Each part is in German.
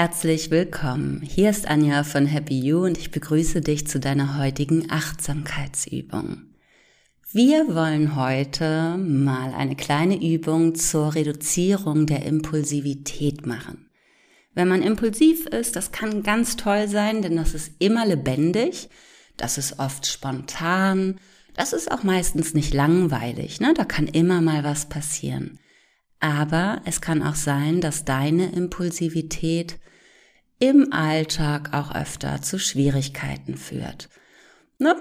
Herzlich willkommen. Hier ist Anja von Happy You und ich begrüße dich zu deiner heutigen Achtsamkeitsübung. Wir wollen heute mal eine kleine Übung zur Reduzierung der Impulsivität machen. Wenn man impulsiv ist, das kann ganz toll sein, denn das ist immer lebendig, das ist oft spontan, das ist auch meistens nicht langweilig, ne? da kann immer mal was passieren. Aber es kann auch sein, dass deine Impulsivität im Alltag auch öfter zu Schwierigkeiten führt. Ne?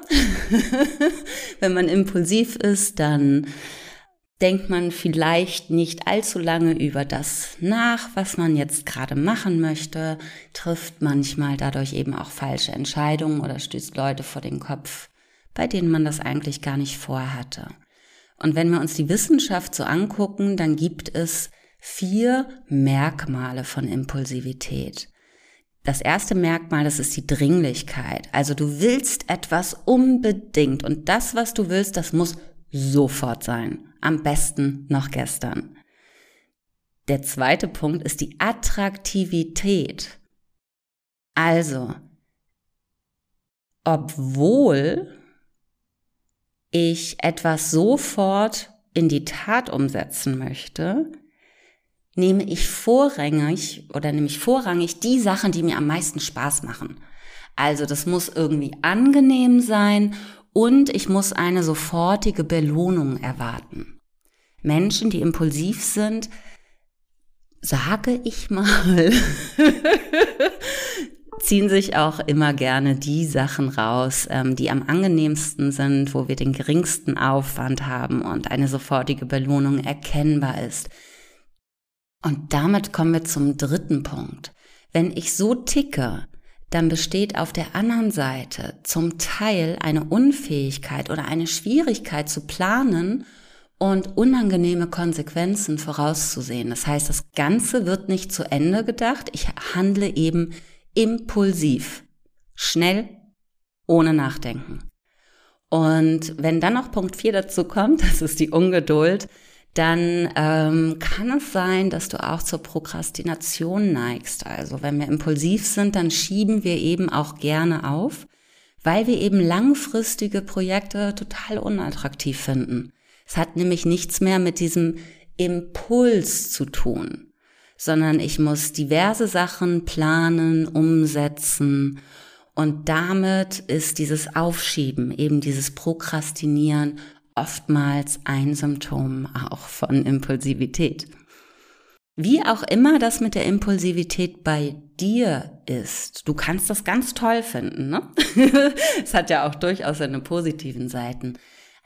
Wenn man impulsiv ist, dann denkt man vielleicht nicht allzu lange über das nach, was man jetzt gerade machen möchte, trifft manchmal dadurch eben auch falsche Entscheidungen oder stößt Leute vor den Kopf, bei denen man das eigentlich gar nicht vorhatte. Und wenn wir uns die Wissenschaft so angucken, dann gibt es vier Merkmale von Impulsivität. Das erste Merkmal, das ist die Dringlichkeit. Also du willst etwas unbedingt und das, was du willst, das muss sofort sein. Am besten noch gestern. Der zweite Punkt ist die Attraktivität. Also, obwohl ich etwas sofort in die Tat umsetzen möchte, nehme ich vorrangig oder nehme ich vorrangig die Sachen, die mir am meisten Spaß machen. Also das muss irgendwie angenehm sein und ich muss eine sofortige Belohnung erwarten. Menschen, die impulsiv sind, sage ich mal, ziehen sich auch immer gerne die Sachen raus, ähm, die am angenehmsten sind, wo wir den geringsten Aufwand haben und eine sofortige Belohnung erkennbar ist. Und damit kommen wir zum dritten Punkt. Wenn ich so ticke, dann besteht auf der anderen Seite zum Teil eine Unfähigkeit oder eine Schwierigkeit zu planen und unangenehme Konsequenzen vorauszusehen. Das heißt, das Ganze wird nicht zu Ende gedacht. Ich handle eben impulsiv, schnell, ohne Nachdenken. Und wenn dann noch Punkt 4 dazu kommt, das ist die Ungeduld, dann ähm, kann es sein, dass du auch zur Prokrastination neigst. Also wenn wir impulsiv sind, dann schieben wir eben auch gerne auf, weil wir eben langfristige Projekte total unattraktiv finden. Es hat nämlich nichts mehr mit diesem Impuls zu tun sondern ich muss diverse Sachen planen, umsetzen und damit ist dieses Aufschieben, eben dieses Prokrastinieren oftmals ein Symptom auch von Impulsivität. Wie auch immer das mit der Impulsivität bei dir ist, du kannst das ganz toll finden. Ne? es hat ja auch durchaus seine positiven Seiten.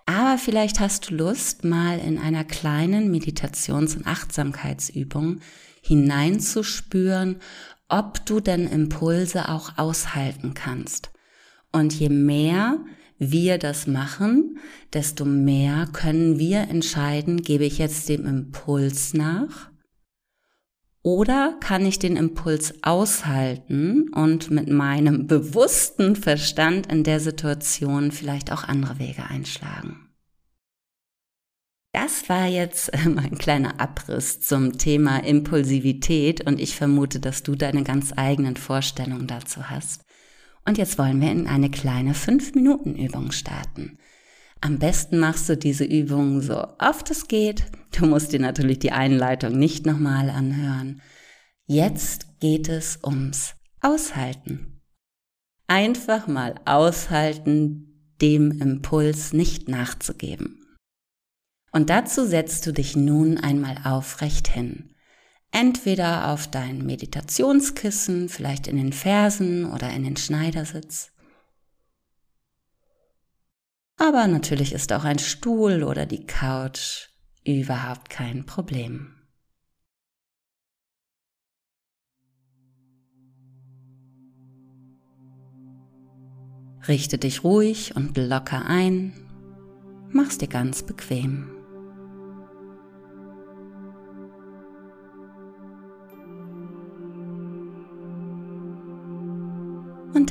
Aber vielleicht hast du Lust, mal in einer kleinen Meditations- und Achtsamkeitsübung hineinzuspüren, ob du denn Impulse auch aushalten kannst. Und je mehr wir das machen, desto mehr können wir entscheiden, gebe ich jetzt dem Impuls nach oder kann ich den Impuls aushalten und mit meinem bewussten Verstand in der Situation vielleicht auch andere Wege einschlagen. Das war jetzt mein kleiner Abriss zum Thema Impulsivität und ich vermute, dass du deine ganz eigenen Vorstellungen dazu hast. Und jetzt wollen wir in eine kleine 5-Minuten-Übung starten. Am besten machst du diese Übung so oft es geht. Du musst dir natürlich die Einleitung nicht nochmal anhören. Jetzt geht es ums Aushalten. Einfach mal aushalten, dem Impuls nicht nachzugeben. Und dazu setzt du dich nun einmal aufrecht hin. Entweder auf dein Meditationskissen, vielleicht in den Fersen oder in den Schneidersitz. Aber natürlich ist auch ein Stuhl oder die Couch überhaupt kein Problem. Richte dich ruhig und locker ein, mach's dir ganz bequem.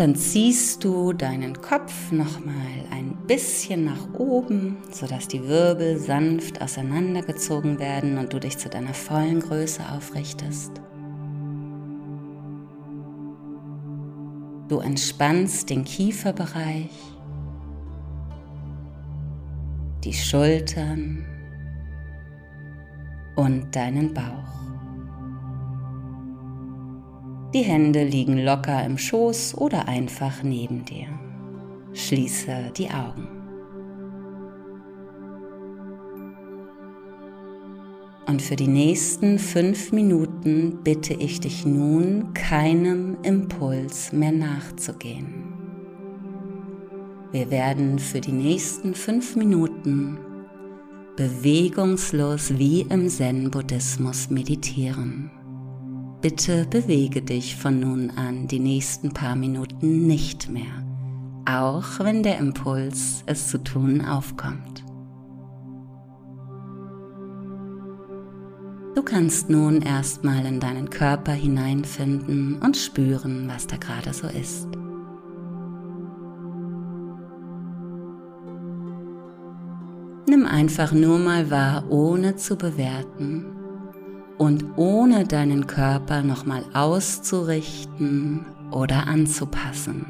Dann ziehst du deinen Kopf nochmal ein bisschen nach oben, sodass die Wirbel sanft auseinandergezogen werden und du dich zu deiner vollen Größe aufrichtest. Du entspannst den Kieferbereich, die Schultern und deinen Bauch. Die Hände liegen locker im Schoß oder einfach neben dir. Schließe die Augen. Und für die nächsten fünf Minuten bitte ich dich nun, keinem Impuls mehr nachzugehen. Wir werden für die nächsten fünf Minuten bewegungslos wie im Zen-Buddhismus meditieren. Bitte bewege dich von nun an die nächsten paar Minuten nicht mehr, auch wenn der Impuls, es zu tun, aufkommt. Du kannst nun erstmal in deinen Körper hineinfinden und spüren, was da gerade so ist. Nimm einfach nur mal wahr, ohne zu bewerten und ohne deinen Körper nochmal auszurichten oder anzupassen.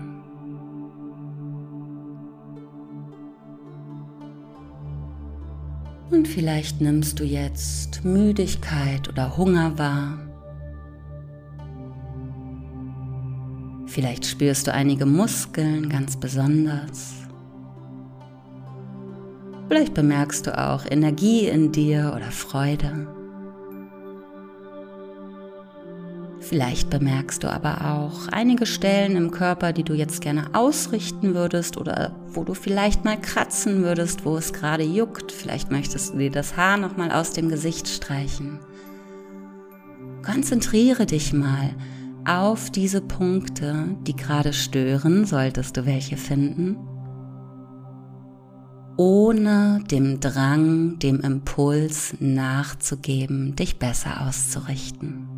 Und vielleicht nimmst du jetzt Müdigkeit oder Hunger wahr. Vielleicht spürst du einige Muskeln ganz besonders. Vielleicht bemerkst du auch Energie in dir oder Freude. Vielleicht bemerkst du aber auch einige Stellen im Körper, die du jetzt gerne ausrichten würdest oder wo du vielleicht mal kratzen würdest, wo es gerade juckt. Vielleicht möchtest du dir das Haar noch mal aus dem Gesicht streichen. Konzentriere dich mal auf diese Punkte, die gerade stören, solltest du welche finden, ohne dem Drang, dem Impuls nachzugeben, dich besser auszurichten.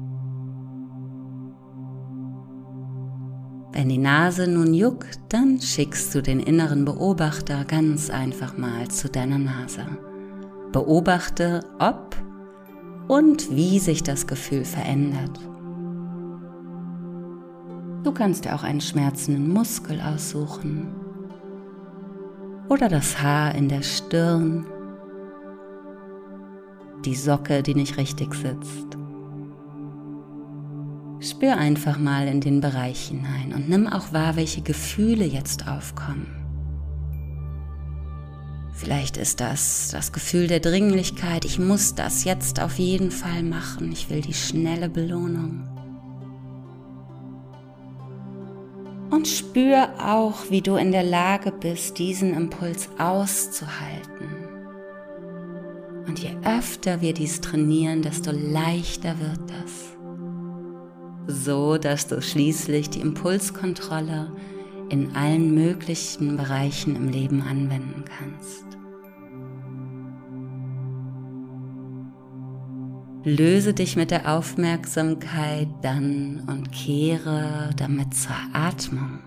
Wenn die Nase nun juckt, dann schickst du den inneren Beobachter ganz einfach mal zu deiner Nase. Beobachte, ob und wie sich das Gefühl verändert. Du kannst dir auch einen schmerzenden Muskel aussuchen oder das Haar in der Stirn, die Socke, die nicht richtig sitzt Spür einfach mal in den Bereich hinein und nimm auch wahr, welche Gefühle jetzt aufkommen. Vielleicht ist das das Gefühl der Dringlichkeit, ich muss das jetzt auf jeden Fall machen, ich will die schnelle Belohnung. Und spür auch, wie du in der Lage bist, diesen Impuls auszuhalten. Und je öfter wir dies trainieren, desto leichter wird das so dass du schließlich die Impulskontrolle in allen möglichen Bereichen im Leben anwenden kannst. Löse dich mit der Aufmerksamkeit dann und kehre damit zur Atmung.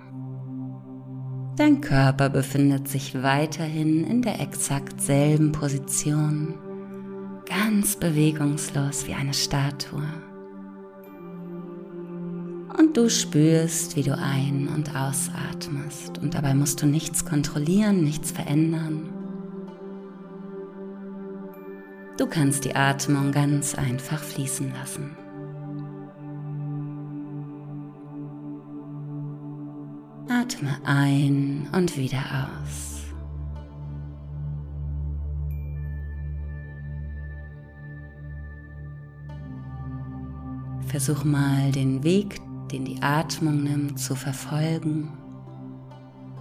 Dein Körper befindet sich weiterhin in der exakt selben Position, ganz bewegungslos wie eine Statue und du spürst, wie du ein- und ausatmest. Und dabei musst du nichts kontrollieren, nichts verändern. Du kannst die Atmung ganz einfach fließen lassen. Atme ein und wieder aus. Versuch mal den Weg den die Atmung nimmt, zu verfolgen.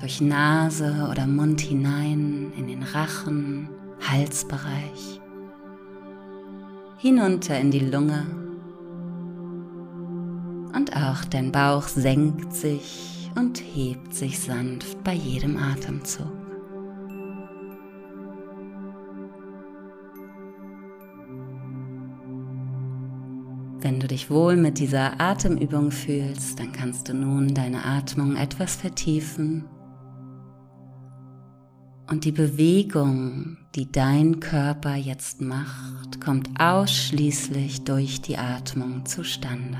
Durch Nase oder Mund hinein in den Rachen, Halsbereich. Hinunter in die Lunge. Und auch dein Bauch senkt sich und hebt sich sanft bei jedem Atemzug. Wenn du dich wohl mit dieser Atemübung fühlst, dann kannst du nun deine Atmung etwas vertiefen und die Bewegung, die dein Körper jetzt macht, kommt ausschließlich durch die Atmung zustande.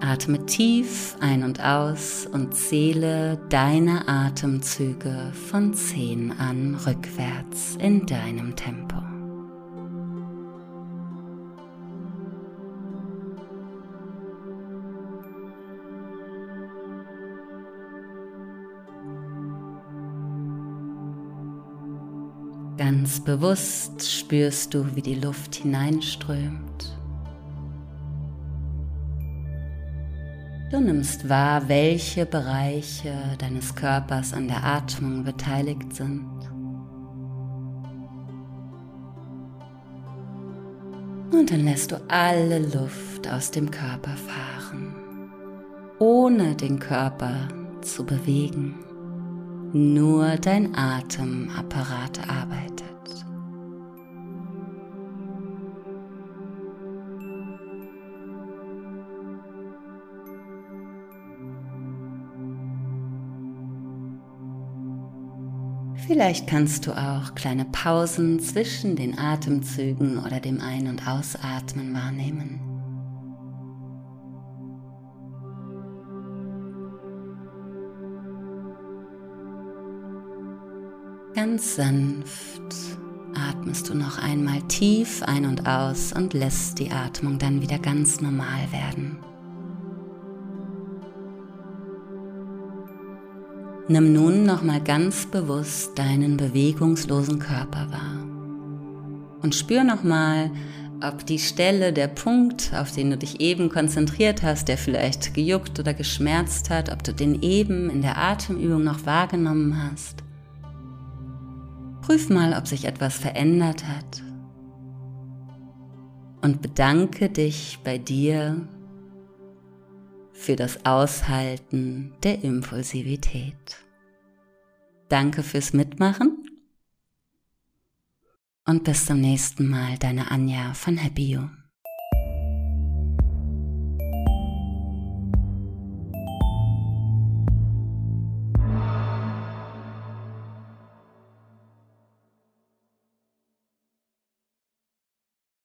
Atme tief ein und aus und zähle deine Atemzüge von 10 an rückwärts in deinem Tempo. Ganz bewusst spürst du, wie die Luft hineinströmt. Du nimmst wahr, welche Bereiche deines Körpers an der Atmung beteiligt sind. Und dann lässt du alle Luft aus dem Körper fahren, ohne den Körper zu bewegen. Nur dein Atemapparat arbeitet. Vielleicht kannst du auch kleine Pausen zwischen den Atemzügen oder dem Ein- und Ausatmen wahrnehmen. Ganz sanft atmest du noch einmal tief ein und aus und lässt die Atmung dann wieder ganz normal werden. Nimm nun nochmal ganz bewusst deinen bewegungslosen Körper wahr und spür nochmal, ob die Stelle, der Punkt, auf den du dich eben konzentriert hast, der vielleicht gejuckt oder geschmerzt hat, ob du den eben in der Atemübung noch wahrgenommen hast. Prüf mal, ob sich etwas verändert hat. Und bedanke dich bei dir für das Aushalten der Impulsivität. Danke fürs Mitmachen und bis zum nächsten Mal, deine Anja von Happy You.